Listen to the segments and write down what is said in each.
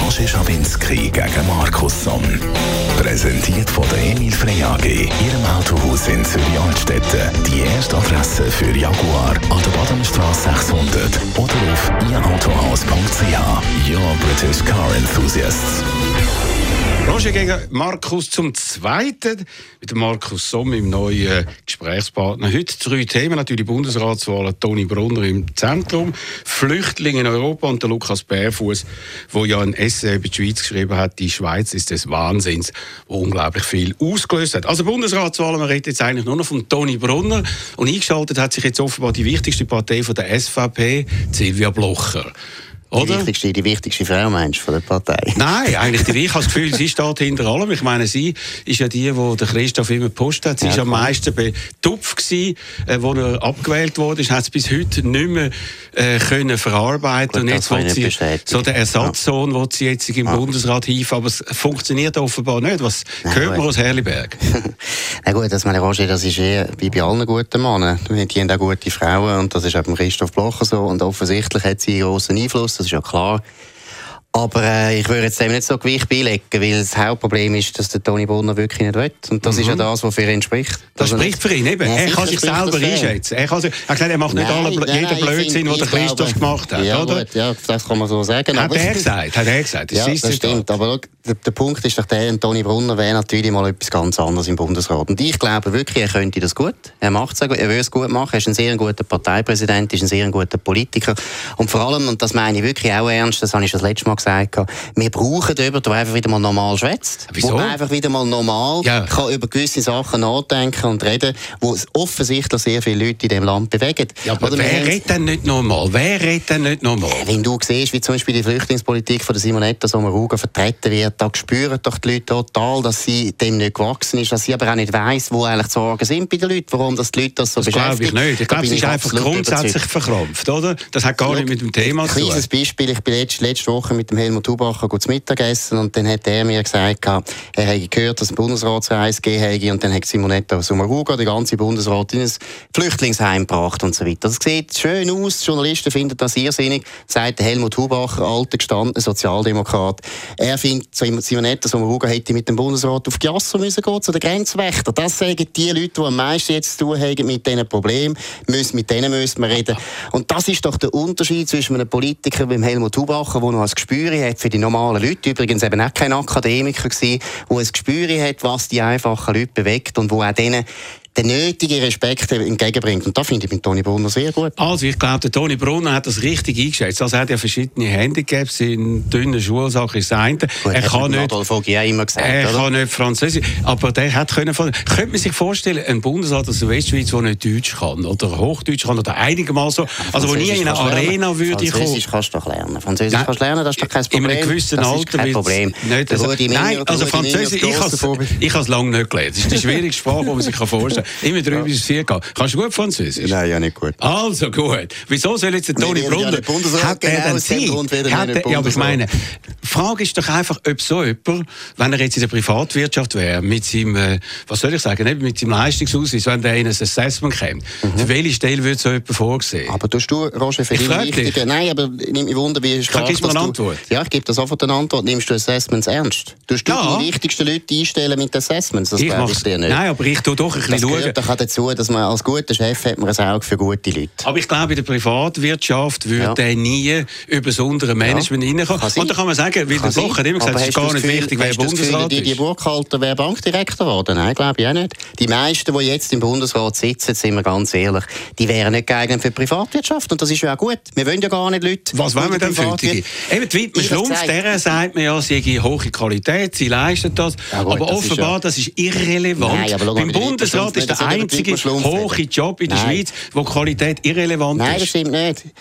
Roger Schawinski gegen Markus Somm. Präsentiert von der Emil Frey AG, Ihrem Autohaus in Zürich-Altstetten. Die erste Adresse für Jaguar an der Badenstraße 600 oder auf ihrautohaus.ch. Your British Car Enthusiasts. Roger gegen Markus zum Zweiten. Mit Markus Somm, im neuen Gesprächspartner. Heute drei Themen. Natürlich Bundesratswahl, Toni Brunner im Zentrum, Flüchtlinge in Europa und der Lukas Bärfuß, der ja ein Essay über die Schweiz geschrieben hat. Die Schweiz ist des Wahnsinns, wo unglaublich viel ausgelöst hat. Also Bundesratswahl, man redet jetzt eigentlich nur noch von Toni Brunner. Und eingeschaltet hat sich jetzt offenbar die wichtigste Partei von der SVP, Silvia Blocher. Die wichtigste, die wichtigste Frau, meinst du, von der Partei? Nein, eigentlich die, ich habe das Gefühl, sie steht hinter allem. Ich meine, sie ist ja die, die der Christoph immer gepostet hat. Sie ja, war am meisten betupft gewesen, äh, wo er abgewählt wurde. Hat es bis heute nicht mehr äh, können verarbeiten Gut, Und jetzt will sie so den Ersatzsohn, ja. sie jetzt im ja. Bundesrat hieven. Aber es funktioniert offenbar nicht. Was Nein, hört man aus Herliberg? Na gut, das meine Roger, das ist eher wie bei allen guten Männern. Die haben auch gute Frauen und das ist auch beim Christoph Blocher so. Und offensichtlich hat sie einen grossen Einfluss das ist ja klar. Aber äh, ich würde jetzt dem nicht so Gewicht beilegen, weil das Hauptproblem ist, dass der Toni Brunner wirklich nicht will. Und das mhm. ist ja mhm. das, was für ihn spricht. Das also spricht für ihn, eben. Ja, er kann sich selber einschätzen. Er, kann sich, er, gesagt, er macht nicht alle, nein, jeden Blödsinn, den der Christoph gemacht hat, ja, oder? Gut, ja, das kann man so sagen. Hat er gesagt, hat er gesagt. Das, ja, das stimmt. Aber der, der, Punkt ist doch der, Toni Brunner wäre natürlich mal etwas ganz anderes im Bundesrat. Und ich glaube wirklich, er könnte das gut. Er macht es gut, er will es gut machen. Er ist ein sehr guter Parteipräsident, ist ein sehr guter Politiker. Und vor allem, und das meine ich wirklich auch ernst, das habe ich das letzte Mal gesagt, wir brauchen jemanden, der einfach wieder mal normal schwätzt. Wieso? Der einfach wieder mal normal ja. kann über gewisse Sachen nachdenken und reden, wo offensichtlich sehr viele Leute in diesem Land bewegen. Ja, aber Oder wer redet denn nicht normal? Wer redet denn nicht normal? Wenn du siehst, wie zum Beispiel die Flüchtlingspolitik von der Simonetta Sommaruga vertreten wird, da spüren doch die Leute total, dass sie dem nicht gewachsen ist, dass sie aber auch nicht weiss, wo eigentlich die Sorgen sind bei den Leuten, warum das die Leute das so das beschäftigt. glaube ich nicht. Ich glaube, sie ist einfach grundsätzlich überzeugt. verkrampft, oder? Das hat gar Schau, nicht mit dem Thema zu tun. Ein kleines Beispiel. Ich bin letzte, letzte Woche mit dem Helmut Hubacher zu Mittagessen und dann hat er mir gesagt, er hätte gehört, dass es eine Bundesratsreise gegeben und dann hat Simonetta Sommaruga den ganzen Bundesrat in ein Flüchtlingsheim gebracht und so weiter. Das sieht schön aus, die Journalisten finden das irrsinnig, sagt Helmut Hubacher, alter gestandener Sozialdemokrat. Er findet, Simonetta Sommaruga hätte mit dem Bundesrat auf Giasso müssen gehen, zu den Grenzwächtern. Das sagen die Leute, die am meisten jetzt zu tun haben mit diesen Problemen, mit denen müssen wir reden. Und das ist doch der Unterschied zwischen einem Politiker wie Helmut Hubacher, der noch ein Gespür hat für die normalen Leute, übrigens eben auch kein Akademiker gewesen, der ein Gespür hat, was die einfachen Leute bewegt und wo auch denen den nötigen Respekt entgegenbringt. Und das finde ich mit Toni Brunner sehr gut. Also ich glaube, der Toni Brunner hat das richtig eingeschätzt. Also er hat ja verschiedene Handicaps in dünnen Schulsachen ist das Gut, er kann nicht, Adolf auch immer gesagt, er oder? kann nicht Französisch, aber der hat können, könnte man sich vorstellen, ein Bundesrat aus der Westschweiz, der nicht Deutsch kann oder Hochdeutsch kann oder einigermaßen so, also wo nie in eine Arena lernen. würde Französisch kommen. kannst du doch lernen. Französisch Nein, kannst du lernen, das ist doch kein Problem. In einem gewissen das Alter. kein Problem. Nicht, also, nein, also Französisch, ich habe es lange nicht gelernt. Das ist die schwierigste Sprache, die man sich vorstellen kann. Immer drüber ja. 4 gehen. Kannst du gut Französisch? Nein, ja nicht gut. Also gut. Wieso soll jetzt der Toni Brunner... Hat er denn Zeit? Ja, aber ich meine, die Frage ist doch einfach, ob so jemand, wenn er jetzt in der Privatwirtschaft wäre, mit seinem, äh, was soll ich sagen, mit seinem Leistungsausweis, wenn der in ein Assessment kommt, mhm. für welche Stelle würde so jemand vorgesehen? Aber tust du, Roger, für ich wichtige... Nein, aber nimm mich wunder, wie stark Gibst du eine Antwort? Ja, ich gebe dir sofort eine Antwort. Nimmst du Assessments ernst? Tust du ja. die wichtigsten Leute einstellen mit Assessments? Das glaube ich dir nicht. Nein, aber ich tue doch ein bisschen schauen. Das gehört dazu, dass man als guter Chef hat man ein Auge für gute Leute. Aber ich glaube, in der Privatwirtschaft würde ja. nie über das untere Management ja. reinkommen. Und da kann man sagen, weil der Bloch hat immer gesagt, es ist gar nicht Gefühl, wichtig, wer Bundesrat ist. Die Burkhalter wäre Bankdirektor geworden? Nein, glaube ich auch nicht. Die meisten, die jetzt im Bundesrat sitzen, sind wir ganz ehrlich, die wären nicht geeignet für die Privatwirtschaft. Und das ist ja auch gut. Wir wollen ja gar nicht Leute... Was wollen wir denn für die? Eben, die Wittmer Schlumpf, der sagt man ja, sie habe hohe Qualität, sie leistet das. Ja, gut, aber das offenbar, ist ja... das ist irrelevant. Nein, Beim Bundesrat ist der einzige hohe Job in der Schweiz, wo Qualität irrelevant Nein, ist. Nein, das stimmt nicht.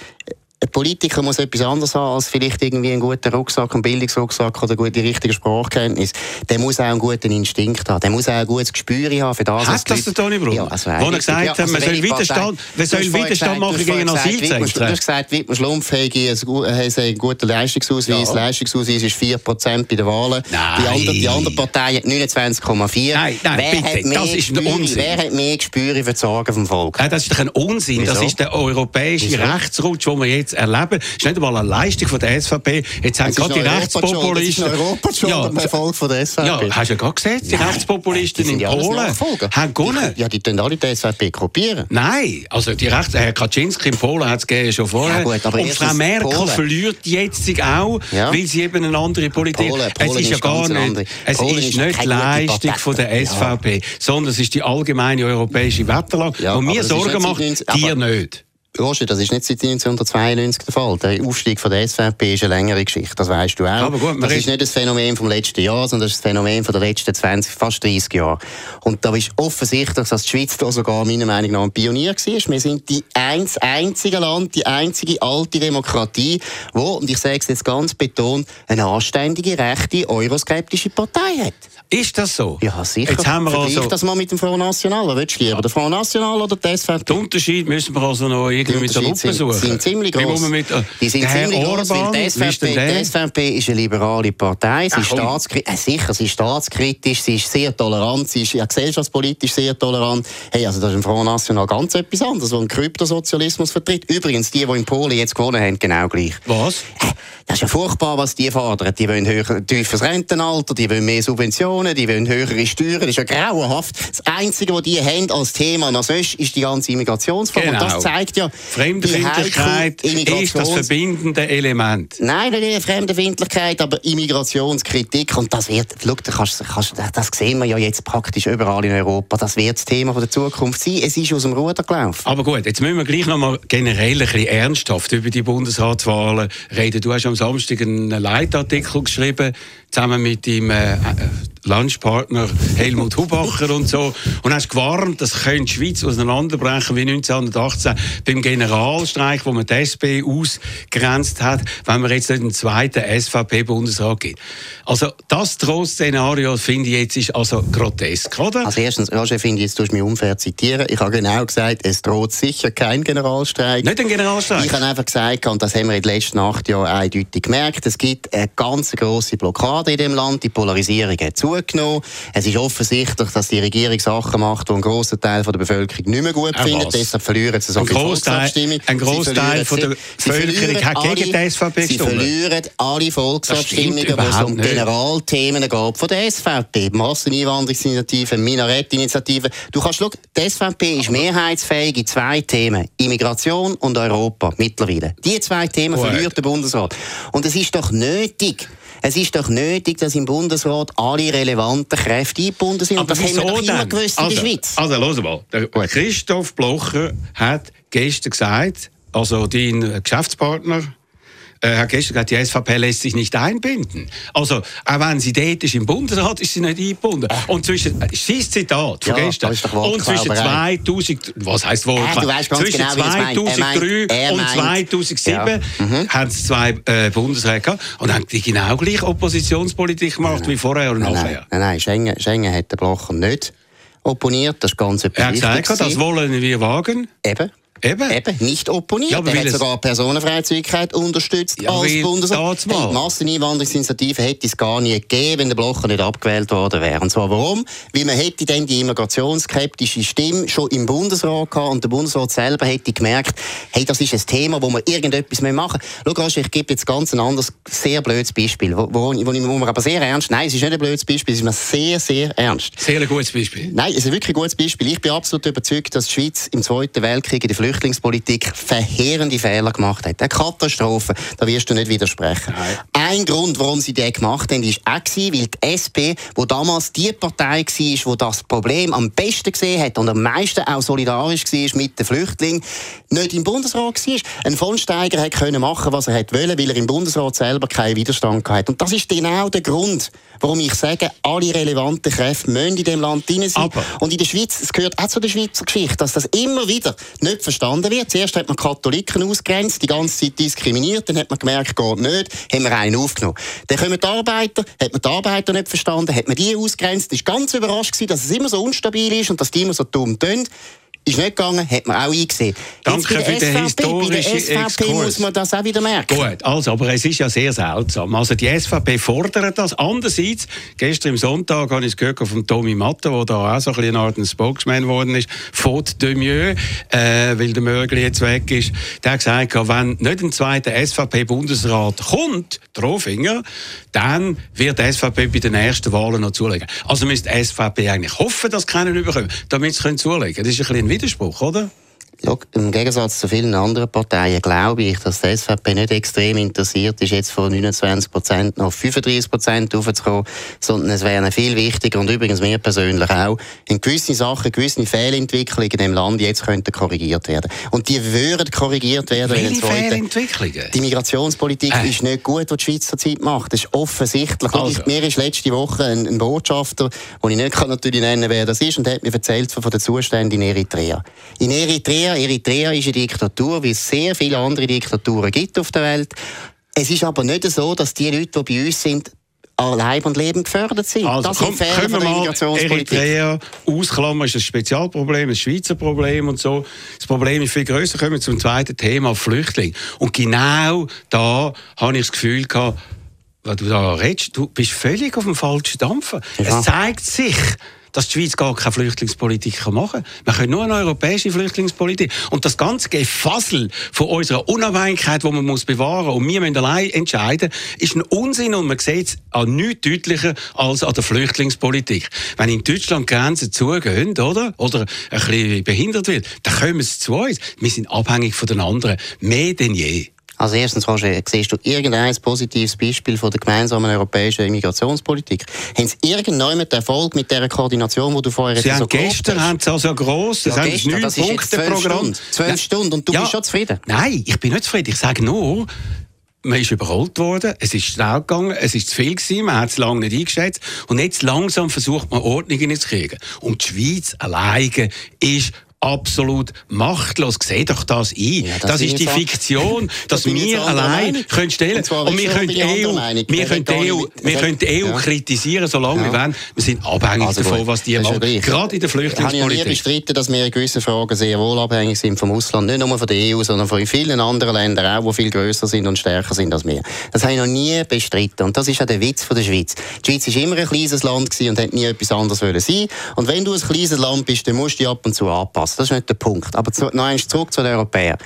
Ein Politiker muss etwas anderes haben als vielleicht irgendwie einen guten Rucksack, einen Bildungsrucksack oder gute richtige Sprachkenntnis. Der muss auch einen guten Instinkt haben. Der muss auch ein gutes Gespür haben für das. Hat das der Toni Brunner? Ja, also Wo er gesagt hat, man soll Widerstand, man soll Widerstand machen gegen Asylzentren. Du hast gesagt, Wittmann Schlumpf hat einen guten Leistungsausweis. Ja. Leistungsausweis ist 4% bei den Wahlen. Die andere, die andere Partei hat 29,4. Nein, nein, wer bitte, hat mehr das ist ein Unsinn. Wer hat mehr Gespür für die Sorgen vom Volk? Nein, das ist doch ein Unsinn. Wieso? Das ist der europäische Wieso? Rechtsrutsch, den wir jetzt erleben. Das ist nicht einmal eine Leistung von der SVP. Jetzt haben gerade die Rechtspopulisten... Das ist Europa schon ja, Erfolg von der SVP. Ja, hast du ja gerade gesehen, die Nein, Rechtspopulisten in Polen haben gewonnen. Ja, die tun alle die SVP kopieren. Nein, also die Rechts... Herr Kaczynski in Polen hat es schon vorher. Ja, gut, Und Frau Merkel Polen. verliert jetzt auch, ja. weil sie eben eine andere Politik... Polen, Polen es ist ja gar nicht... Es Polen ist nicht die Leistung von der SVP, sondern es ist die allgemeine europäische Wetterlage, ja, die mir Sorgen macht, dir nicht. Roger, das ist nicht seit 1992 der Fall. Der Aufstieg von der SVP ist eine längere Geschichte, das weißt du auch. Aber gut, das ist nicht das Phänomen vom letzten Jahr, sondern das ist das Phänomen von der letzten 20, fast 30 Jahre. Und da ist offensichtlich, dass die Schweiz da sogar meiner Meinung nach ein Pionier war. Wir sind die eins, einzige Land, die einzige alte Demokratie, wo, und ich sage es jetzt ganz betont, eine anständige, rechte, euroskeptische Partei hat. Ist das so? Ja, sicher. Jetzt haben wir also... das mal mit dem Front National. Was willst du lieber, der Front National oder der SVP? Den Unterschied müssen wir also noch irgendwie mit der Lupe suchen. Die sind ziemlich groß. Mit, äh, die sind ziemlich groß, weil die SVP, die SVP ist eine liberale Partei. Sie ist staatskritisch. Äh, sicher, sie ist staatskritisch, sie ist sehr tolerant, sie ist ja gesellschaftspolitisch sehr tolerant. Hey, also das ist im Front National ganz etwas anderes, wo ein Kryptosozialismus vertritt. Übrigens, die, die in Polen jetzt gewonnen haben, genau gleich. Was? Äh, das ist ja furchtbar, was die fordern. Die wollen höher, tiefes Rentenalter, die wollen mehr Subventionen, die wollen höhere Steuern. Das ist ja grauenhaft. Das Einzige, was die haben als Thema nach sonst, ist die ganze Immigrationsfrage. Genau. Und das zeigt ja, Fremdenfeindlichkeit ist das verbindende Element. Nein, nicht Fremdenfeindlichkeit, aber Immigrationskritik. Und das wird, schau, kannst, kannst, das sehen wir ja jetzt praktisch überall in Europa. Das wird das Thema der Zukunft sein. Es ist aus dem Ruder gelaufen. Aber gut, jetzt müssen wir gleich noch mal generell ein bisschen ernsthaft über die Bundesratswahlen reden. Du hast am Samstag einen Leitartikel geschrieben, zusammen mit dem äh, Lunchpartner Helmut Hubacher und so. Und hast gewarnt, das könnte die Schweiz auseinanderbrechen wie 1918 beim Generalstreik, wo man die SP ausgrenzt hat, wenn man jetzt nicht einen zweiten SVP-Bundesrat gibt. Also das Drohszenario finde ich jetzt ist also grotesk, oder? Also erstens, Roger, finde ich, jetzt tust du mich unfair zitieren. Ich habe genau gesagt, es droht sicher kein Generalstreik. Nicht ein Generalstreik? Ich habe einfach gesagt, und das haben wir in den letzten acht Jahren eindeutig gemerkt, es gibt eine ganz grosse Blockade in dem Land, die Polarisierung hat zu zugenommen. Es ist offensichtlich, dass die Regierung Sachen macht, die ein grosser Teil von der Bevölkerung nicht mehr gut findet. Deshalb verlieren sie so ein viel Volksabstimmung. Ein Großteil von der Bevölkerung hat gegen die SVP Sie verlieren alle Volksabstimmungen, wo es um Generalthemen geht von der SVP. Masseneinwanderungsinitiative, Minarettinitiative. Du kannst schauen, die SVP ist mehrheitsfähig in zwei Themen. Immigration und Europa mittlerweile. Die zwei Themen verliert der Bundesrat. Und es ist doch nötig, es ist doch nötig, dass im Bundesrat alle relevanten Kräfte eingebunden sind. Aber das haben wir doch immer gewusst also, in der Schweiz. Also, los mal. Christoph Blocher hat gestern gesagt, also dein Geschäftspartner, Herr gestern gesagt, die SVP lässt sich nicht einbinden. Also, auch wenn sie dort ist im Bundesrat, ist sie nicht eingebunden. Und zwischen, äh, sein Zitat von ja, gestern, und zwischen 2000, was heisst wohl, äh, zwischen genau, 2003 er und 2007 ja. mhm. haben es zwei äh, Bundesräte gehabt und haben die genau gleich Oppositionspolitik gemacht nein, wie vorher und nein, nachher. Nein, nein, Schengen, Schengen hat den Blocher nicht opponiert, das ist ganz Er hat gesagt, das wollen wir wagen. Eben. Eben. Eben, nicht opponiert. Ja, er hat sogar Personenfreizügigkeit unterstützt ja, als Bundesrat. Hey, die Masseneinwanderungsinitiative hätte es gar nie gegeben, wenn der Blocher nicht abgewählt worden wäre. Und zwar warum? Weil man hätte dann die immigrationsskeptische Stimme schon im Bundesrat gehabt und der Bundesrat selber hätte gemerkt, hey, das ist ein Thema, wo wir irgendetwas machen müssen. Schau, ich gebe jetzt ganz ein anderes, sehr blödes Beispiel, wo, wo, wo, wo wir aber sehr ernst, nein, es ist nicht ein blödes Beispiel, es ist mir sehr, sehr ernst. Sehr ein gutes Beispiel. Nein, es ist wirklich ein gutes Beispiel. Ich bin absolut überzeugt, dass die Schweiz im Zweiten Weltkrieg in der Flüchtlingspolitik verheerende Fehler gemacht hat. Eine Katastrophe, da wirst du nicht widersprechen. Nein. ein Grund, warum sie den gemacht haben, ist auch gewesen, weil die SP, wo damals die Partei war, die das Problem am besten gesehen hat und am meisten auch solidarisch war mit den Flüchtlingen, nicht im Bundesrat war. Ein von Steiger können machen, was er wollte, weil er im Bundesrat selber keinen Widerstand hatte. Und das ist genau der Grund, warum ich sage, alle relevanten Kräfte müssen in dem Land drin sein. Aber. Und in der Schweiz, es gehört auch zu der Schweizer Geschichte, dass das immer wieder nicht verstanden wird. Zuerst hat man Katholiken ausgrenzt, die ganze Zeit diskriminiert, dann hat man gemerkt, geht nicht, haben wir einen aufgenommen. Dann kommen die Arbeiter, hat man die Arbeiter nicht verstanden, hat man die ausgrenzt, ist ganz überrascht gewesen, dass es immer so unstabil ist und dass die immer so dumm tun. Ist nicht gegangen, hat man auch eingesehen. Danke für den historischen SVP muss man das auch wieder merken. Gut, also, aber es ist ja sehr seltsam. Also die SVP fordert das. Andererseits, gestern am Sonntag habe ich es gehört von Tommy Matter, der da auch so ein, Art ein Spokesman geworden ist, Faute de mieux, äh, weil der Mögli jetzt weg ist. Der hat gesagt, wenn nicht ein zweiter SVP-Bundesrat kommt, Drohfinger, dann wird die SVP bei den nächsten Wahlen noch zulegen. Also müsste die SVP eigentlich hoffen, dass keiner überkommt, damit sie zulegen können. Das ist ein, ein Widerspruch, oder? Im Gegensatz zu vielen anderen Parteien glaube ich, dass die SVP nicht extrem interessiert ist, jetzt von 29 Prozent auf 35 Prozent aufzukommen, sondern es wäre viel wichtiger und übrigens mir persönlich auch, in gewissen Sachen, gewisse Fehlentwicklungen in dem Land jetzt könnten korrigiert werden. Und die würden korrigiert werden. Welche Fehlentwicklungen? Die Migrationspolitik äh. ist nicht gut, was die Schweiz zurzeit macht. Das ist offensichtlich. Also. Ich, mir ist letzte Woche ein, ein Botschafter, den ich nicht kann natürlich nennen wer das ist, und der hat mir erzählt von den Zuständen in Eritrea. In Eritrea Eritrea ist eine Diktatur, wie es sehr viele andere Diktaturen gibt auf der Welt. Es ist aber nicht so, dass die Leute, die bei uns sind, an Leib und Leben gefördert sind. Also, das komm, sind können wir mal Eritrea ausklammern, ist ein Spezialproblem, ein Schweizer Problem und so. Das Problem ist viel größer. Kommen wir zum zweiten Thema, Flüchtling. Und genau da habe ich das Gefühl gehabt, wenn du da redest, du bist völlig auf dem falschen Dampfer. Ja. Es zeigt sich, dass die Schweiz gar keine Flüchtlingspolitik machen kann. Wir können nur eine europäische Flüchtlingspolitik. Und das ganze Gefassel von unserer Unabhängigkeit, die man muss bewahren muss, und wir müssen allein entscheiden, ist ein Unsinn und man sieht es an nichts deutlicher als an der Flüchtlingspolitik. Wenn in Deutschland Grenzen zugehen, oder? Oder ein bisschen behindert wird, dann kommen sie zu uns. Wir sind abhängig von den anderen. Mehr denn je. Also erstens, Roger, siehst du irgendein positives Beispiel von der gemeinsamen europäischen Immigrationspolitik? Haben Sie irgendjemand Erfolg mit dieser Koordination, die du vorher Sie haben so gestern haben Sie also gross, das ja, haben neun Punkte Programm. Zwölf Stunden und du ja, bist schon zufrieden? Nein, ich bin nicht zufrieden. Ich sage nur, man ist überholt worden, es ist schnell gegangen, es ist zu viel gewesen, man hat es lange nicht eingeschätzt und jetzt langsam versucht man Ordnung zu kriegen. Und die Schweiz alleine ist absolut machtlos. Seht doch das ein. Ja, das, das ist die Fiktion, dass wir allein können stellen und, und wir können die EU, wir können die EU, wir können die EU ja. kritisieren, solange ja. wir wollen. Wir sind abhängig also davon, was die machen. Gerade in der Flüchtlingspolitik. Ich habe ja nie bestritten, dass wir in gewissen Fragen sehr wohl abhängig sind vom Ausland. Nicht nur von der EU, sondern von vielen anderen Ländern auch, die viel grösser sind und stärker sind als wir. Das habe ich noch nie bestritten. Und das ist ja der Witz von der Schweiz. Die Schweiz war immer ein kleines Land und hat nie etwas anderes sein Und wenn du ein kleines Land bist, dann musst du dich ab und zu anpassen. Das ist nicht der Punkt. Aber zu, noch einmal zurück zu den Europäern.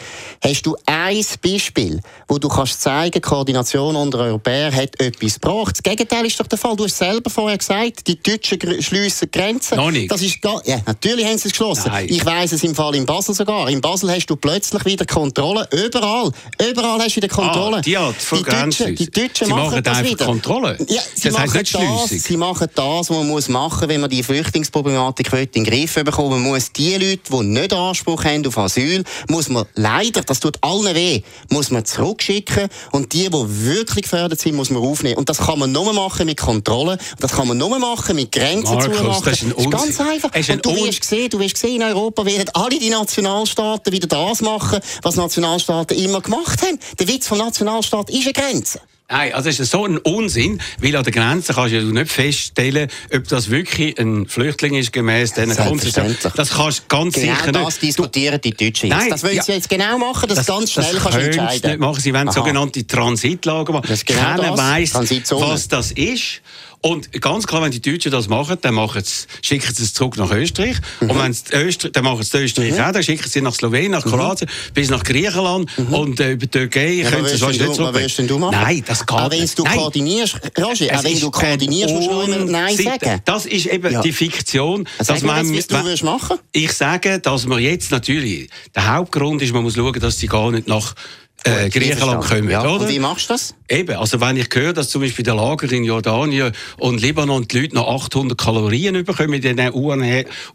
Hast du ein Beispiel, wo du kannst zeigen, Koordination unter Europäern hat etwas gebracht? Das Gegenteil ist doch der Fall. Du hast selber vorher gesagt, die Deutschen schliessen Grenzen. Noch nicht. Das ist gar, ja, natürlich haben sie es geschlossen. Nein. Ich weiss es im Fall in Basel sogar. In Basel hast du plötzlich wieder Kontrolle. Überall. Überall hast du wieder Kontrolle. Ah, die, Art von die Deutschen, die Deutschen sie machen, machen das wieder. Kontrolle. Ja, sie das machen das, sie machen das, was man muss machen, wenn man die Flüchtlingsproblematik in den Griff bekommen. Man muss die Leute, die nicht Anspruch haben auf Asyl, muss man leider, das tut allen weh, muss man zurückschicken und die, die wirklich gefährdet sind, muss man aufnehmen. Und das kann man nur machen mit Kontrolle, das kann man nur machen mit Grenzen Markus, zumachen. Das ist, ein das ist ganz einfach. Und du wirst sehen, du wirst sehen, in Europa werden alle die Nationalstaaten wieder das machen, was Nationalstaaten immer gemacht haben. Der Witz vom Nationalstaat ist eine Grenze. Nein, also es ist so ein Unsinn, weil an der Grenze kannst du nicht feststellen, ob das wirklich ein Flüchtling ist gemäß diesen Grundsätzen. Das kannst du ganz genau sicher nicht. das diskutieren die Deutschen jetzt. Nein, das wollen ja, sie jetzt genau machen, dass das, ganz schnell das kannst entscheiden. nicht machen. Sie wollen Aha. sogenannte Transitlager machen. Genau Keiner weiß, was das ist. Und ganz klar, wenn die Deutschen das machen, dann machen sie, schicken sie es zurück nach Österreich. Mhm. Und wenn Österreich, dann machen sie Österreich mhm. auch, dann schicken sie nach Slowenien, nach mhm. Kroatien, mhm. bis nach Griechenland mhm. und äh, über die Türkei ja, können sie es nicht zurück. Was du machen? Nein, das geht Aber wenn du Nein. koordinierst, Roger, auch wenn du koordinierst, musst du immer Nein sagen. Das ist eben ja. die Fiktion. Dass man, jetzt, was du willst machen Ich sage, dass man jetzt natürlich, der Hauptgrund ist, man muss schauen, dass sie gar nicht nach äh, Griechenland kommen. Ja. Oder? Und wie machst du das? Eben, also wenn ich höre, dass zum Beispiel der Lager in Jordanien und Libanon die Leute noch 800 Kalorien bekommen in diesen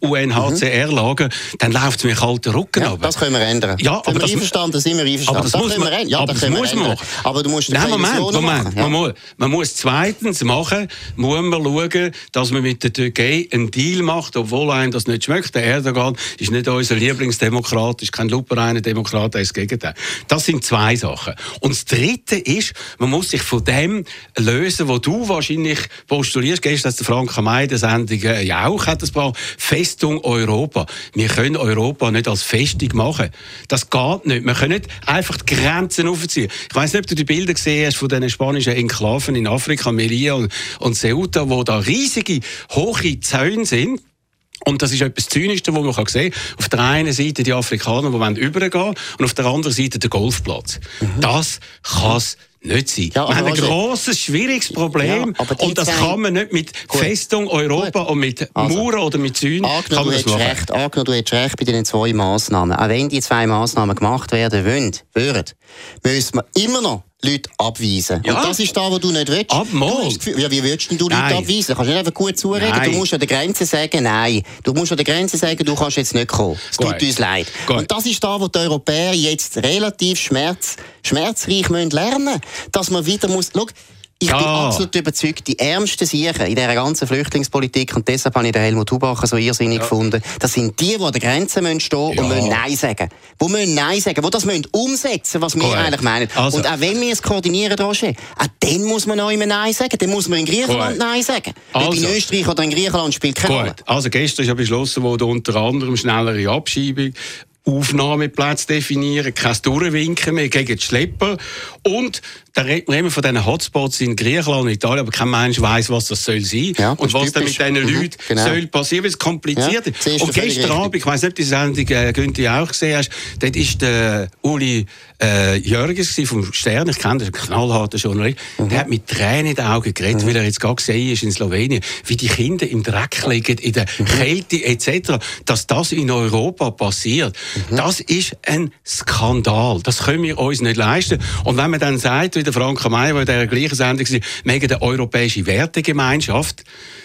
UNHCR-Lager, dann läuft es mir kalter Rücken Ja, runter. das können wir ändern. Ja, Sind aber wir das- einverstanden, sind wir einverstanden. Aber das muss können man- wir ändern. Ja, aber das das muss man ändern. machen. Aber du musst Nein, Moment, Moment. machen. Ja. Man, muss, man muss zweitens machen, muss man schauen, dass man mit der Türkei einen Deal macht, obwohl einem das nicht schmeckt. Der Erdogan ist nicht unser Lieblingsdemokrat, ist kein lupereiner Demokrat, er ist das Gegenteil. Das sind zwei Sachen. Und das Dritte ist, man muss sich von dem lösen, wo du wahrscheinlich postulierst. Gestern hat der Frank May der Sendung äh, ja auch hat ein paar Festung Europa. Wir können Europa nicht als Festung machen. Das geht nicht. Wir können nicht einfach die Grenzen aufziehen. Ich weiß nicht, ob du die Bilder gesehen hast von diesen spanischen Enklaven in Afrika, Melilla und, und Ceuta, wo da riesige, hohe Zäune sind. Und das ist etwas Zynischste, was man sehen kann. Auf der einen Seite die Afrikaner, die wollen übergehen und auf der anderen Seite der Golfplatz. Das kann es nicht sein. Ja, wir haben ein Roger- grosses, schwieriges Problem Ja, und das kann man nicht mit Festung Europa Gut. und mit Also, Mauern oder mit Zäunen kann man das machen. recht, angenommen, du hättest recht bei den zwei Massnahmen. Auch wenn die zwei Massnahmen gemacht werden wollen, würden, müssen wir immer noch Leute abweisen. Ja. Und das ist da, wo du nicht willst. Ab. Du Gefühl, ja, wie willst denn du Leute Nein. abweisen? Kannst du nicht einfach gut zureden? Nein. Du musst an der Grenze sagen, nein. Du musst an der Grenze sagen, du kannst jetzt nicht kommen. Es tut uns leid. Gut. Und das ist da, wo die Europäer jetzt relativ schmerz, schmerzreich müssen lernen Dass man wieder muss... Schau, ich bin Ja. absolut überzeugt, die ärmsten Siechen in dieser ganzen Flüchtlingspolitik, und deshalb habe ich den Helmut Hubacher so irrsinnig gefunden, das sind die, die an der Grenze müssen stehen Ja. und müssen Nein sagen. Die müssen Nein sagen, die das müssen umsetzen was wir eigentlich meinen. Also- und auch wenn wir es koordinieren, Roger, auch dann muss man auch immer Nein sagen. Dann muss man in Griechenland Gut. Nein sagen. Weil Also. in Österreich oder in Griechenland spielt keine Rolle. Also gestern ist ja beschlossen worden, unter anderem schnellere Abschiebung, Aufnahmeplätze definieren, kein Durchwinken mehr gegen die Schlepper und da reden wir immer von diesen Hotspots in Griechenland und Italien, aber kein Mensch weiß, was das soll sein Ja, das und was dann mit diesen Mhm, Leuten genau. soll passieren, weil es kompliziert Ja, ist. du Und gestern. Abend, ich weiß nicht, ob die Sendung äh, Günther auch gesehen hast, dort ist der Uli äh, Jörges vom Stern, ich kenne den, ein knallharter Journalist, Mhm. der hat mit Tränen in den Augen geredet, weil er jetzt gerade gesehen ist in Slowenien, wie die Kinder im Dreck liegen, in der Mhm. Kälte etc., dass das in Europa passiert, Mhm. das ist ein Skandal. Das können wir uns nicht leisten. Und wenn man dann sagt, wie der Frank May, der in der gleichen Sendung war, wegen der europäischen Wertegemeinschaft,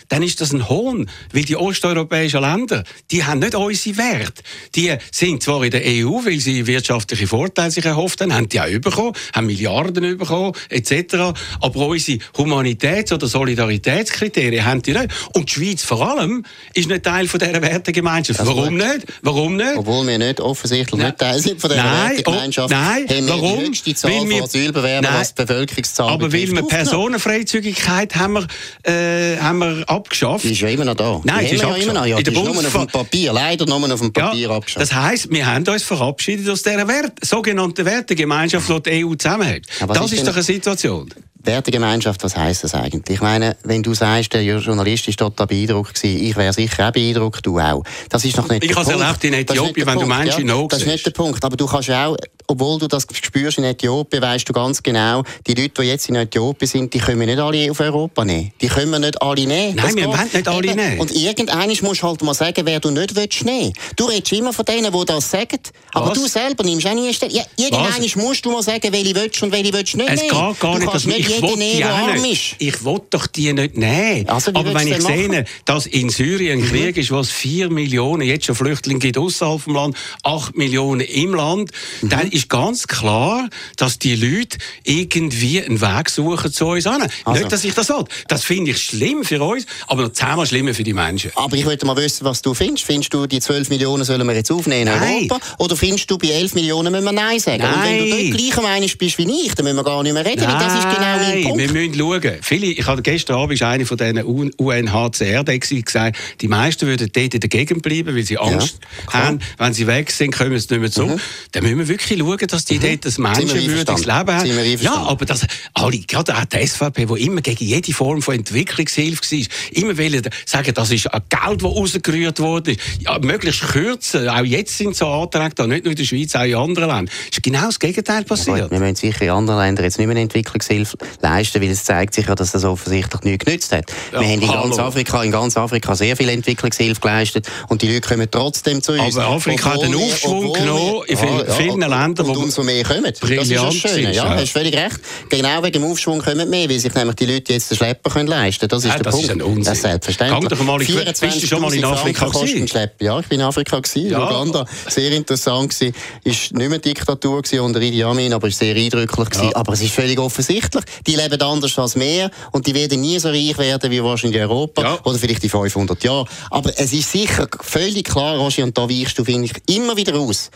dann ist das ein Hohn, weil die osteuropäischen Länder, die haben nicht unsere Werte. Die sind zwar in der EU, weil sie wirtschaftliche Vorteile sich erhofft haben, haben die auch bekommen, haben Milliarden bekommen, etc. Aber unsere Humanitäts- oder Solidaritätskriterien haben die nicht. Und die Schweiz vor allem ist nicht Teil von dieser Wertegemeinschaft. Also Warum nicht? Warum nicht? Obwohl wir nicht offensichtlich Nein. nicht Teil sind von dieser Nein, Wertegemeinschaft, oh, nein, haben wir warum? die höchste Zahl Weil wir- von Asylbewerbern, Nein. was die Bevölkerungszahl Aber weil wir. Personenfreizügigkeit haben wir, äh, haben wir abgeschafft. Die ist ja immer noch da. Nein, die sie ist ja immer noch. Ja. In die der ist nur auf dem Papier. Leider nur auf dem Papier Ja, abgeschafft. das heisst, wir haben uns verabschiedet aus dieser Wert sogenannten Wertegemeinschaft, die die EU zusammenhält. Ja, was das ist ist doch eine Situation. Wertegemeinschaft, was heisst das eigentlich? Ich meine, wenn du sagst, der Journalist ist total beeindruckt gewesen, ich wäre sicher auch beeindruckt, du auch. Das ist noch nicht Ich der habe es Punkt. erlebt in Äthiopien, wenn du Punkt, Menschen in Das ist nicht der Punkt. Aber du kannst ja auch, obwohl du das spürst in Äthiopien, weißt du ganz genau, die Leute, die jetzt in Äthiopien sind, die können wir nicht alle auf Europa nehmen. Die können wir nicht alle nehmen. Nein, Das wir wollen nicht alle Eben. nehmen. Und irgendwann musst du halt mal sagen, wer du nicht willst nehmen. Du redest immer von denen, die das sagen, aber Was? du selber nimmst auch nie Stelle. Ja, irgendwann musst du mal sagen, welche willst und welche willst du nicht Es nehmen. geht gar du nicht, kannst dass nicht ich jeden will nehmen, die arm ist. Ich will doch die nicht nehmen. Also, Aber wenn ich sehe, machen? dass in Syrien ein Krieg ist, wo es 4 Millionen jetzt schon Flüchtlinge gibt außerhalb vom Land, 8 Millionen im Land, Mhm. dann ist ganz klar, dass die Leute irgendwie einen Weg suchen zu uns an. Also. Nicht, dass ich das will. Das finde ich schlimm für uns, aber noch zehnmal schlimmer für die Menschen. Aber ich wollte mal wissen, was du findest. Findest du, die 12 Millionen sollen wir jetzt aufnehmen in Nein. Europa? Oder findest du, bei 11 Millionen müssen wir Nein sagen? Und wenn du Nein. gleicher Meinung bist wie ich, dann müssen wir gar nicht mehr reden, weil das ist genau mein Nein, Punkt. wir müssen schauen. Viele, ich hatte gestern Abend einer von diesen UNHCR gesagt, die meisten würden dort Gegend bleiben, weil sie Angst klar. haben. Wenn sie weg sind, kommen sie nicht mehr zurück. Dann müssen wir wirklich schauen, dass die dort ein menschenwürdiges. Leben haben. Ja, aber das, alle, gerade auch die SVP, die immer gegen jede Form von Entwicklungshilfe war, immer wollen sagen, das ist ein Geld, das rausgerührt wurde. Ja, möglichst kürzen. Auch jetzt sind so Anträge da, nicht nur in der Schweiz, auch in anderen Ländern. Es ist genau das Gegenteil passiert. Gut, wir müssen sicher in anderen Ländern jetzt nicht mehr Entwicklungshilfe leisten, weil es zeigt sich ja, dass das offensichtlich nichts genützt hat. Ja, wir haben in ganz. Afrika, in ganz Afrika sehr viel Entwicklungshilfe geleistet und die Leute kommen trotzdem zu uns. Aber Afrika hat einen Aufschwung wir- genommen in vielen, Ja, ja, vielen Ländern, Ruanda. Und umso mehr kommen. Das ist das Schöne. Ja, hast völlig recht. Genau wegen dem Aufschwung kommen mehr, weil sich nämlich die Leute jetzt den Schlepper können leisten können. Das ist ja, der das Punkt. Ist ein Unsinn. Das ist selbstverständlich. Gang doch mal in, bist du schon mal in Afrika gewesen? Ja, ich bin in Afrika gewesen. Ja. Uganda. Sehr interessant gewesen. Ist nicht mehr Diktatur gewesen unter Idi Amin, aber ist sehr eindrücklich gewesen. Ja. Aber es ist völlig offensichtlich. Die leben anders als mehr und die werden nie so reich werden wie wahrscheinlich Europa ja. oder vielleicht in 500 Jahren. Aber es ist sicher völlig klar, Roger, und da weichst du, finde ich, immer wieder aus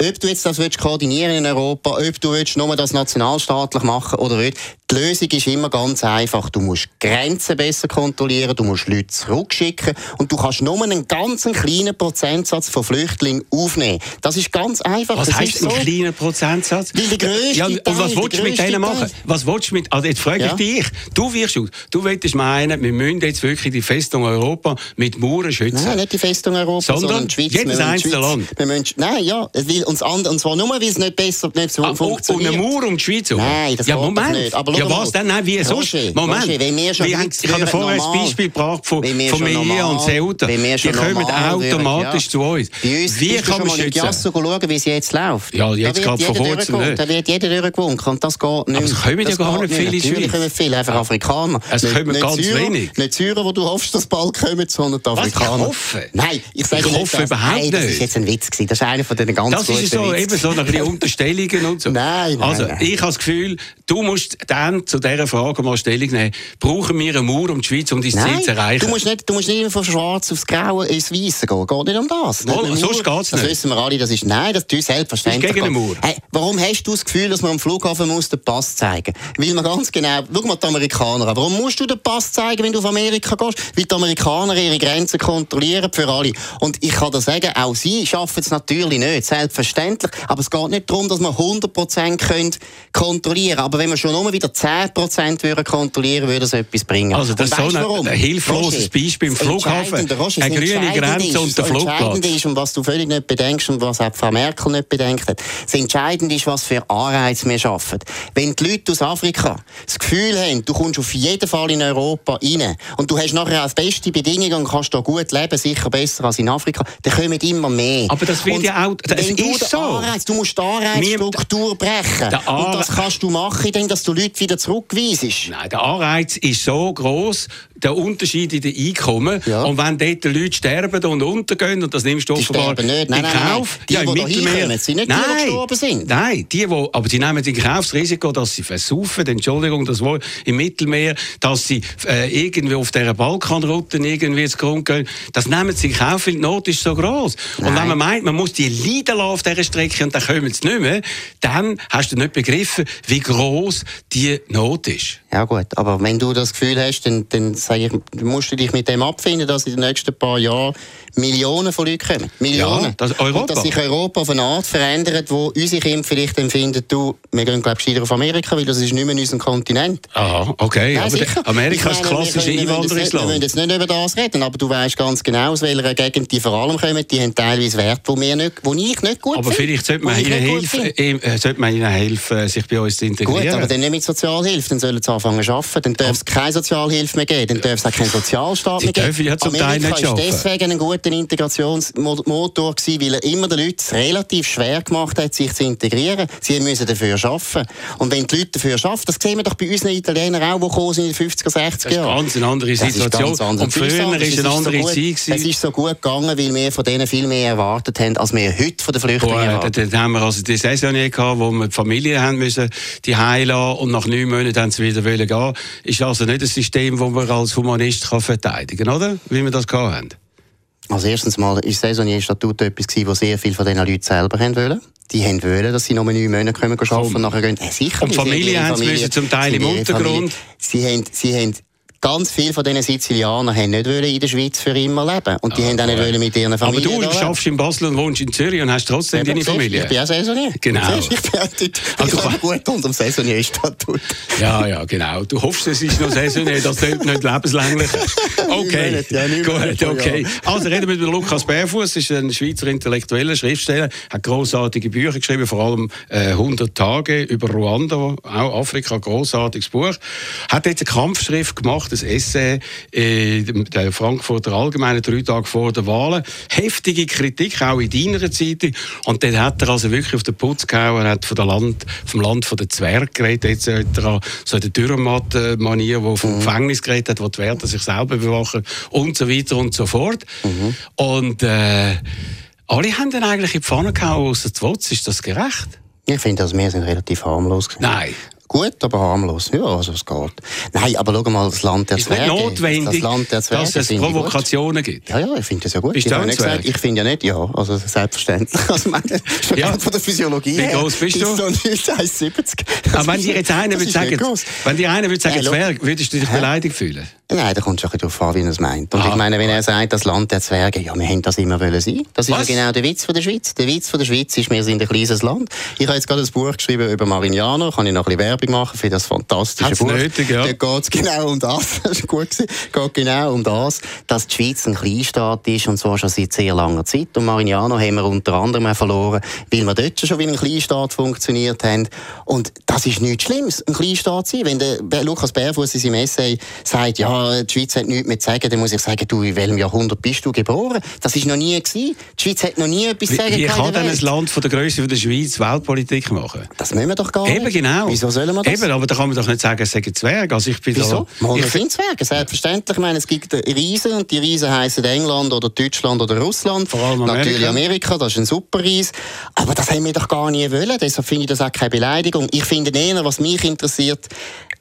ob du jetzt das koordinieren in Europa, ob du willst nur das nationalstaatlich machen oder nicht, die Lösung ist immer ganz einfach. Du musst Grenzen besser kontrollieren, du musst Leute zurückschicken und du kannst nur einen ganz kleinen Prozentsatz von Flüchtlingen aufnehmen. Das ist ganz einfach. Was das heisst so. ein kleiner Prozentsatz? Weil der grösste ja, und was willst du mit denen machen? Was willst du mit, also jetzt frage ja. ich dich, du wirst du willst meinen, wir müssen jetzt wirklich die Festung Europa mit Mauern schützen. Nein, nicht die Festung Europa, sondern, sondern die Schweiz. Jedes einzelne Land. Wir müssen, nein, ja, weil uns and, und zwar nur, weil es nicht besser nicht so ah, funktioniert. Und eine Mauer um die Schweiz? Nein, das ja, Moment. nicht. Aber ja, was denn? Nein, wie sonst? Moment. Roger, wenn wir schon wir haben, ich habe vorher ein Beispiel gebracht von, von Melilla und Ceuta. Die kommen automatisch zu uns. Bei uns wie kann man schützen? Jasso schauen, wie es jetzt läuft. Ja, jetzt gerade vor kurzem. Da wird jeder durchgewunken und das geht nicht. Aber es kommen ja gar nicht viele Natürlich kommen viele, einfach Afrikaner. Es kommen ganz wenig. Nicht Syrer, wo du hoffst, dass bald kommen, sondern die Afrikaner. ich hoffe? Nein, ich sage ich hoffe überhaupt nicht. Das ist jetzt ein Witz gewesen. Das ist einer von den ganz Das ist so, eben so ein bisschen Unterstellungen und so. Nein, nein, Also, ich habe das Gefühl, du musst dann zu dieser Frage mal Stellung nehmen. Brauchen wir eine Mauer um die Schweiz, um die Ziel zu erreichen? Du musst nicht, du musst nicht von Schwarz aufs Graue ins Weiße gehen. Geht nicht um das. Nicht oh, sonst geht es nicht. Das wissen wir alle. Das ist, nein, das ist selbstverständlich. Ist gegen eine Mauer. Hey, warum hast du das Gefühl, dass man am Flughafen muss den Pass zeigen muss? Weil man ganz genau, schau mal die Amerikaner an. Warum musst du den Pass zeigen, wenn du auf Amerika gehst? Weil die Amerikaner ihre Grenzen kontrollieren für alle. Und ich kann dir sagen, auch sie schaffen es natürlich nicht. Selbstverständlich. Aber es geht nicht darum, dass man 100% kontrollieren können. Wenn wir schon nur wieder 10% würden kontrollieren, würde es etwas bringen. Also das ist so ein, ein hilfloses Beispiel im Flughafen. Roger, eine grüne Grenze und der Flugplatz. Das Entscheidende ist, und was du völlig nicht bedenkst und was auch Frau Merkel nicht bedenkt hat, das Entscheidende ist, was für Anreize wir schaffen. Wenn die Leute aus Afrika das Gefühl haben, du kommst auf jeden Fall in Europa rein und du hast nachher auch beste Bedingungen und kannst da gut leben, sicher besser als in Afrika, dann kommen immer mehr. Aber das wird und ja auch, das ist so. Anreiz, du musst die Anreizstruktur brechen. Und das kannst du machen, indem dass du Leute wieder zurückweisst. Nein, der Anreiz ist so groß, der Unterschied in den Einkommen. Ja. Und wenn dort die Leute sterben und untergehen, und das nimmst du die offenbar in Kauf. Nein, nein, die, ja, im die Mittelmeer. sind nicht nein, die, die gestorben sind. Nein, die, die, aber sie nehmen in Kauf das Risiko, dass sie versaufen, Entschuldigung, das wohl im Mittelmeer, dass sie äh, irgendwie auf dieser Balkanroute irgendwie ins Grund gehen. Das nehmen sie in Kauf, weil die Not ist so groß. Und wenn man meint, man muss die leiden lassen auf dieser Strecke und dann kommen sie nicht mehr, dann hast du nicht begriffen, wie groß die Not ist. Ja gut, aber wenn du das Gefühl hast, dann, dann sage ich, musst du dich mit dem abfinden, dass in den nächsten paar Jahren Millionen von Leuten kommen. Millionen. Ja, das Europa. Und dass sich Europa auf eine Art verändert, wo unsere Kinder vielleicht empfinden, du, wir gehen glaube ich auf Amerika, weil das ist nicht mehr unser Kontinent. Aha, okay. Nein, aber Amerika ist das klassische Einwanderungsland. Wir wollen jetzt nicht über das reden, aber du weißt ganz genau, aus welcher Gegend die vor allem kommen. Die haben teilweise Werte, wo, wir nicht, wo ich nicht gut Aber finde. vielleicht sollte man, ihnen helfen, äh, sollte man ihnen helfen, sich bei uns zu integrieren. Gut, aber dann nicht mit Sozialhilfe, dann sollen sie anfangen zu arbeiten. Dann darf es keine Sozialhilfe mehr geben, dann darf es auch keinen Sozialstaat mehr geben. Ja zum Teil nicht ist deswegen ein guter Integrationsmotor gewesen, weil er immer den Leuten relativ schwer gemacht hat, sich zu integrieren. Sie müssen dafür arbeiten. Und wenn die Leute dafür arbeiten, das sehen wir doch bei unseren Italienern auch, die gekommen sind in den 50er, 60er Jahren. Das ist eine ganz andere Situation. Anders. Und früher es eine andere so Zeit. Es ist so gut gegangen, weil wir von denen viel mehr erwartet haben, als wir heute von den Flüchtlingen Boah, erwarten. Dann haben wir also die Saison gehabt, wo wir die Familie haben müssen, die heilen und nach neun Monaten haben sie wieder gehen ist also nicht ein System, das man als Humanist kann verteidigen kann, oder? Wie wir das gehabt haben. Also erstens mal ist Saisonnier-Statut etwas gewesen, wo sehr viele von diesen Leuten selber haben wollen. Die haben wollen, dass sie noch neun Monate arbeiten und nachher gehen, äh, sicher. Und Familie haben sie zum Teil im Untergrund. Sie haben, sie haben ganz viele von diesen Sizilianern haben nicht in der Schweiz für immer leben und die ah, haben auch nicht wollen mit ihren Familien Aber du schaffst in Basel und wohnst in Zürich und hast trotzdem ja, deine Familie. Ich bin auch Saisonier. Genau. Ich bin ich also, kann gut unter dem Saisonier-Statut. Ja, ja, genau. Du hoffst, es ist noch Saisonier, dass du nicht lebenslänglich Okay, ja, gut, okay. Also reden wir mit Lukas Bärfuß, ist ein Schweizer intellektueller Schriftsteller, hat großartige Bücher geschrieben, vor allem äh, 100 Tage über Ruanda, auch Afrika, großartiges Buch. Hat jetzt eine Kampfschrift gemacht gemacht, ein Essay in der Frankfurter Allgemeinen, drei Tage vor der Wahlen. Heftige Kritik, auch in deiner Zeitung. Und dann hat er also wirklich auf den Putz gehauen, er hat von der Land, vom Land von der Zwerg geredet, etc. So in der Dürrenmatt-Manier, wo vom mhm. Gefängnis geredet hat, wo die Werte sich selber bewachen und so weiter und so fort. Mhm. Und äh, alle haben dann eigentlich in die Pfanne gehauen, außer die Wotz. Ist das gerecht? Ich finde, also wir sind relativ harmlos. Gewesen. Nein gut, aber harmlos. Ja, also es geht. Nein, aber schau mal, das Land der Zwerge. Ist notwendig, das Land der Zwerge, dass es Provokationen gibt? Ja, ja, ich finde das ja gut. Bist ich, nicht gesagt, ich finde ja nicht, ja, also selbstverständlich. Also meine, schon ja. von der Physiologie Wie groß bist du? So 1,70. Aber wenn dir jetzt einer würde sagen, wenn dir einer würde sagen, ja, Zwerg, würdest du dich beleidigt fühlen? Nein, da kommt es ein darauf an, wie er es meint. Und ah, ich meine, wenn er sagt, das Land der Zwerge, ja, wir haben das immer wollen sein. Das ist ja genau der Witz von der Schweiz. Der Witz von der Schweiz ist, wir sind ein kleines Land. Ich habe jetzt gerade ein Buch geschrieben über Marignano, kann ich noch ein bisschen Werbung machen für das fantastische Hat's Buch. Nötig, ja. Da geht es genau um das. das ist gut gewesen. geht genau um das, dass die Schweiz ein Kleinstaat ist und zwar schon seit sehr langer Zeit. Und Marignano haben wir unter anderem verloren, weil wir dort schon wie ein Kleinstaat funktioniert haben. Und das ist nichts Schlimmes, ein Kleinstaat zu sein. Wenn der Lukas Bärfuss in seinem Essay sagt, ja, die Schweiz hat nichts mehr zu sagen, dann muss ich sagen, du, in welchem Jahrhundert bist du geboren? Das ist noch nie gewesen. Die Schweiz hat noch nie etwas zu sagen. Wie, wie kann denn ein Land von der Größe der Schweiz Weltpolitik machen? Das müssen wir doch gar nicht. Eben genau. Wieso sollen wir das? Eben, aber da kann man doch nicht sagen, es sei Zwerg. Also ich bin Wieso? Da, ich sind Zwerge, selbstverständlich. Ich meine, es gibt Riesen und die Riesen heißen England oder Deutschland oder Russland. Vor allem Amerika. Natürlich Amerika, das ist ein super Ries. Aber das haben wir doch gar nie wollen. Deshalb finde ich das auch keine Beleidigung. Ich finde eher, was mich interessiert,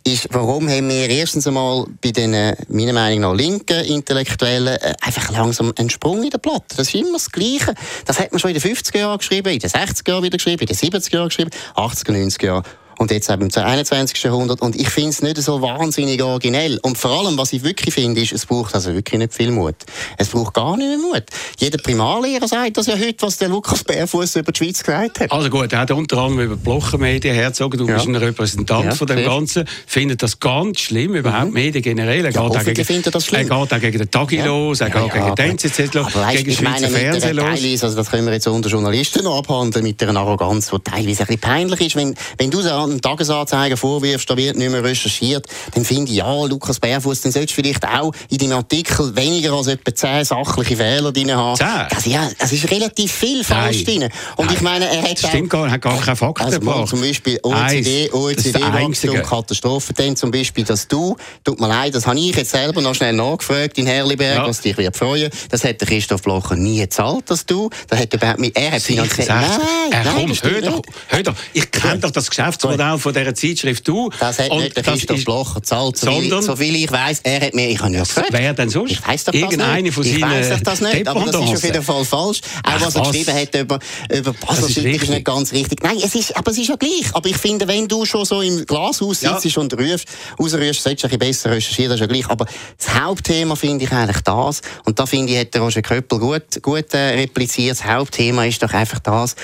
ist, warum haben wir erstens einmal bei den, meiner Meinung nach, linken Intellektuellen äh, einfach langsam einen Sprung in der Platte. Das ist immer das Gleiche. Das hat man schon in den 50er Jahren geschrieben, in den 60er Jahren wieder geschrieben, in den 70er Jahren geschrieben, 80er, 90er Jahren und jetzt eben im 21. Jahrhundert. Und ich finde es nicht so wahnsinnig originell. Und vor allem, was ich wirklich finde, ist, es braucht also wirklich nicht viel Mut. Es braucht gar nicht mehr Mut. Jeder Primarlehrer sagt das ja heute, was der Lukas Bärfuss über die Schweiz gesagt hat. Also gut, er hat unter anderem über die Blochenmedien hergezogen. Du ja. bist ein Repräsentant ja, von dem Ganzen. Findet das ganz schlimm, überhaupt mhm. Medien generell. Er ja, geht, gegen, das schlimm. er geht auch gegen den Tagi los, er geht gegen den NZZ los, gegen Schweizer Fernsehen los. Teilweise, also das können wir jetzt unter Journalisten noch abhandeln, mit einer Arroganz, die teilweise ein bisschen peinlich ist. Wenn, wenn du so einen Tagesanzeiger vorwirfst, da wird nicht mehr recherchiert, dann finde ich, ja, Lukas Bärfuss, dann solltest du vielleicht auch in deinem Artikel weniger als etwa zehn sachliche Fehler drin haben. Zehn? Das, ja, es ist relativ viel falsch drin. Und Nein. ich meine, er hat das stimmt gar, hat gar keine Fakten also, gebracht. Zum Beispiel OECD, OECD-Wachstum, Katastrophe, dann zum Beispiel, dass du, tut mir leid, das habe ich jetzt selber noch schnell nachgefragt in Herliberg, ja. was dich wird freuen, das hat der Christoph Blocher nie gezahlt, dass du, das hat überhaupt mit, er hat finanziell, nein, er nein, komm, hör doch, hör doch, ich kenne doch das Geschäftsmodell von dieser Zeit Zeitschrift «Du». Das hat nicht der Christoph Blocher gezahlt, so sondern, so viel ich weiss. Er hat mir, ich habe ja gefragt. Wer denn sonst? Ich weiss doch das Irgendeine nicht. Von ich weiss doch das nicht, aber das ist auf jeden Fall falsch. Auch was er geschrieben hat über, über Basel ist, ist nicht ganz richtig. Nein, es ist, aber es ist ja gleich. Aber ich finde, wenn du schon so im Glashaus sitzt ja. und rufst, rausrufst, solltest du ein bisschen besser recherchieren, das ist ja gleich. Aber das Hauptthema finde ich eigentlich das. Und da finde ich, hat der Roger Köppel gut, gut äh, repliziert. Das Hauptthema ist doch einfach das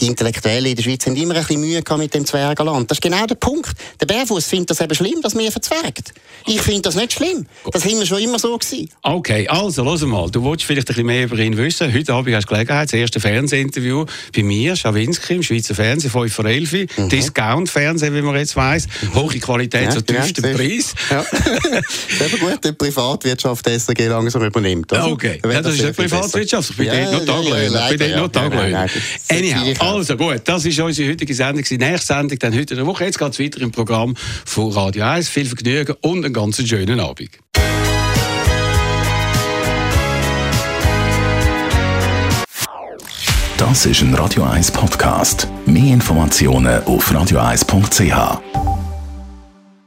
die Intellektuellen in der Schweiz haben immer ein bisschen Mühe mit dem Zwergenland. Das ist genau der Punkt. Der Bärfuß findet das eben schlimm, dass wir verzwergt. Ich finde das nicht schlimm. Das haben wir schon immer so gewesen. Okay, also, los mal. Du wolltest vielleicht ein bisschen mehr über ihn wissen. Heute Abend hast du Gelegenheit, das erste Fernsehinterview bei mir, Schawinski, im Schweizer Fernsehen, 5 vor 11 mhm. Discount-Fernsehen, wie man jetzt weiss. Mhm. Hohe Qualität ja, zu tiefstem ja, Preis. Ja. aber gut, die Privatwirtschaft SRG langsam übernimmt. Also, okay, ja, das ist nicht Privatwirtschaft. Ich bin ja, dort noch Taglöhner. Ich bin dort noch Taglöhner. Anyhow, also gut, das ist unsere heutige Sendung. Die nächste Sendung dann heute in der Woche. Jetzt geht es weiter im Programm von Radio 1. Viel Vergnügen und einen ganz schönen Abend. Das ist ein Radio 1 Podcast. Mehr Informationen auf radio1.ch.